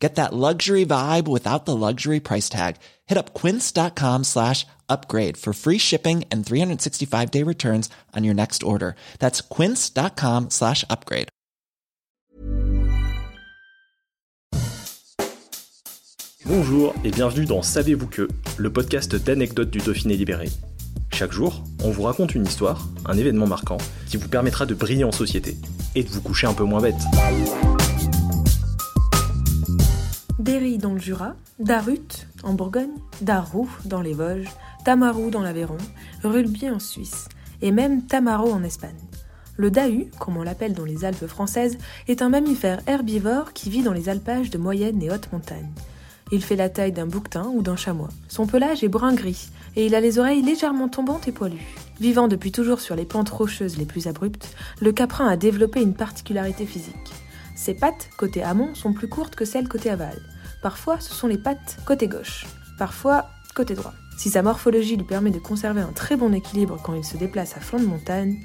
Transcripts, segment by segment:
Get that luxury vibe without the luxury price tag. Hit up quince.com slash upgrade for free shipping and 365 day returns on your next order. That's quince.com slash upgrade. Bonjour et bienvenue dans Savez-vous que, le podcast d'anecdotes du Dauphiné libéré. Chaque jour, on vous raconte une histoire, un événement marquant, qui vous permettra de briller en société et de vous coucher un peu moins bête. Derry dans le Jura, Darut en Bourgogne, Darroux dans les Vosges, Tamarou dans l'Aveyron, Rulby en Suisse, et même Tamaro en Espagne. Le dahu, comme on l'appelle dans les Alpes françaises, est un mammifère herbivore qui vit dans les alpages de moyenne et haute montagne. Il fait la taille d'un bouquetin ou d'un chamois. Son pelage est brun-gris et il a les oreilles légèrement tombantes et poilues. Vivant depuis toujours sur les pentes rocheuses les plus abruptes, le caprin a développé une particularité physique. Ses pattes, côté amont, sont plus courtes que celles côté aval. Parfois, ce sont les pattes côté gauche, parfois côté droit. Si sa morphologie lui permet de conserver un très bon équilibre quand il se déplace à flanc de montagne,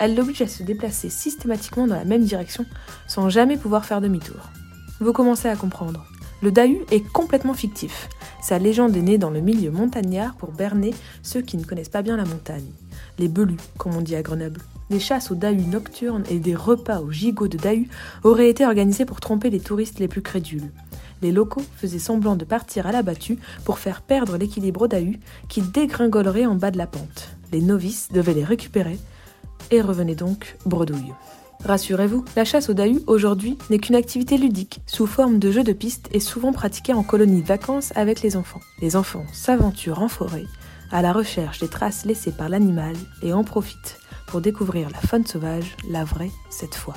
elle l'oblige à se déplacer systématiquement dans la même direction sans jamais pouvoir faire demi-tour. Vous commencez à comprendre. Le Dahu est complètement fictif. Sa légende est née dans le milieu montagnard pour berner ceux qui ne connaissent pas bien la montagne. Les belus, comme on dit à Grenoble. Des chasses aux Dahu nocturnes et des repas aux gigots de Dahu auraient été organisés pour tromper les touristes les plus crédules les locaux faisaient semblant de partir à la battue pour faire perdre l'équilibre au Dahu qui dégringolerait en bas de la pente. Les novices devaient les récupérer et revenaient donc bredouille. Rassurez-vous, la chasse au Dahu aujourd'hui n'est qu'une activité ludique, sous forme de jeu de piste et souvent pratiquée en colonie de vacances avec les enfants. Les enfants s'aventurent en forêt, à la recherche des traces laissées par l'animal et en profitent pour découvrir la faune sauvage, la vraie cette fois.